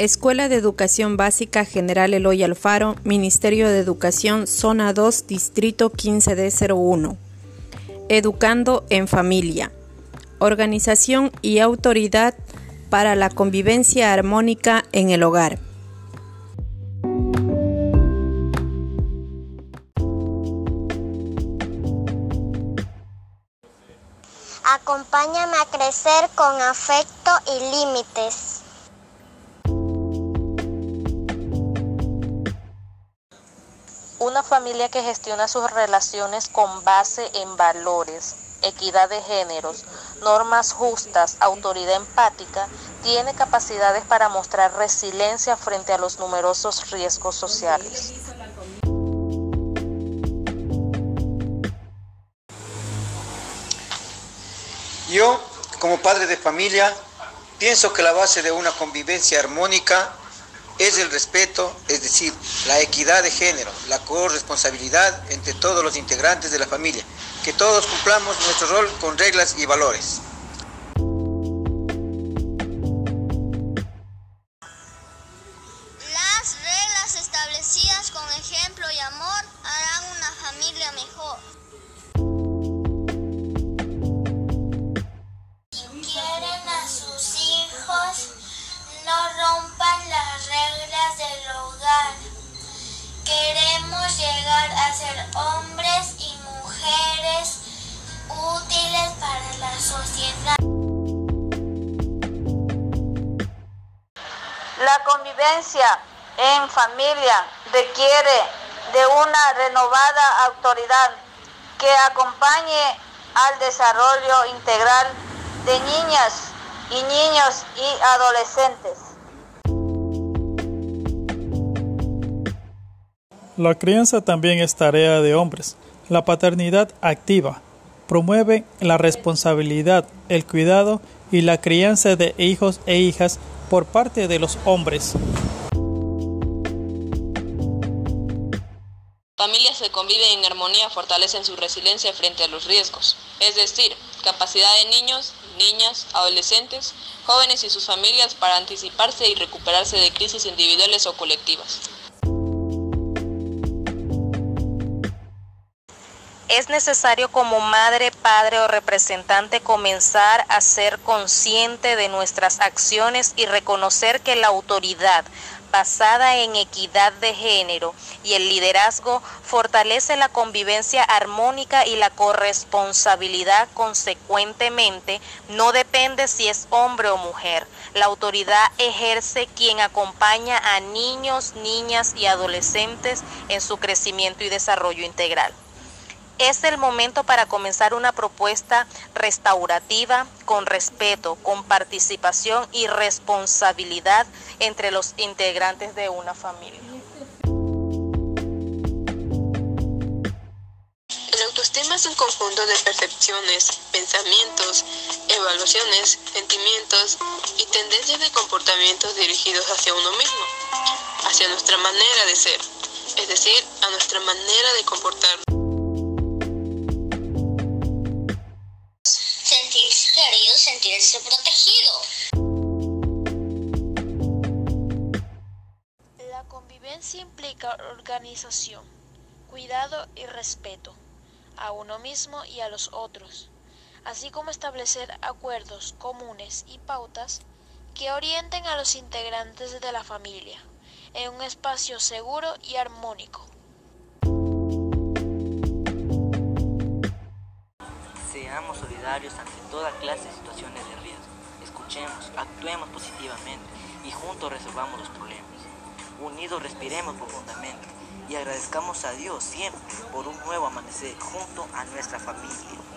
Escuela de Educación Básica General Eloy Alfaro, Ministerio de Educación, Zona 2, Distrito 15D01. Educando en Familia. Organización y autoridad para la convivencia armónica en el hogar. Acompáñame a crecer con afecto y límites. Una familia que gestiona sus relaciones con base en valores, equidad de géneros, normas justas, autoridad empática, tiene capacidades para mostrar resiliencia frente a los numerosos riesgos sociales. Yo, como padre de familia, pienso que la base de una convivencia armónica es el respeto, es decir, la equidad de género, la corresponsabilidad entre todos los integrantes de la familia, que todos cumplamos nuestro rol con reglas y valores. Las reglas establecidas con ejemplo y amor harán una familia mejor. No rompan las reglas del hogar. Queremos llegar a ser hombres y mujeres útiles para la sociedad. La convivencia en familia requiere de una renovada autoridad que acompañe al desarrollo integral de niñas y niños y adolescentes. La crianza también es tarea de hombres. La paternidad activa promueve la responsabilidad, el cuidado y la crianza de hijos e hijas por parte de los hombres. Familias que conviven en armonía fortalecen su resiliencia frente a los riesgos, es decir, capacidad de niños, niñas, adolescentes, jóvenes y sus familias para anticiparse y recuperarse de crisis individuales o colectivas. Es necesario como madre, padre o representante comenzar a ser consciente de nuestras acciones y reconocer que la autoridad basada en equidad de género y el liderazgo fortalece la convivencia armónica y la corresponsabilidad consecuentemente no depende si es hombre o mujer. La autoridad ejerce quien acompaña a niños, niñas y adolescentes en su crecimiento y desarrollo integral. Es el momento para comenzar una propuesta restaurativa con respeto, con participación y responsabilidad entre los integrantes de una familia. El autoestima es un conjunto de percepciones, pensamientos, evaluaciones, sentimientos y tendencias de comportamientos dirigidos hacia uno mismo, hacia nuestra manera de ser, es decir, a nuestra manera de comportarnos. Protegido. La convivencia implica organización, cuidado y respeto a uno mismo y a los otros, así como establecer acuerdos comunes y pautas que orienten a los integrantes de la familia en un espacio seguro y armónico. Ante toda clase de situaciones de riesgo. Escuchemos, actuemos positivamente y juntos resolvamos los problemas. Unidos respiremos profundamente y agradezcamos a Dios siempre por un nuevo amanecer junto a nuestra familia.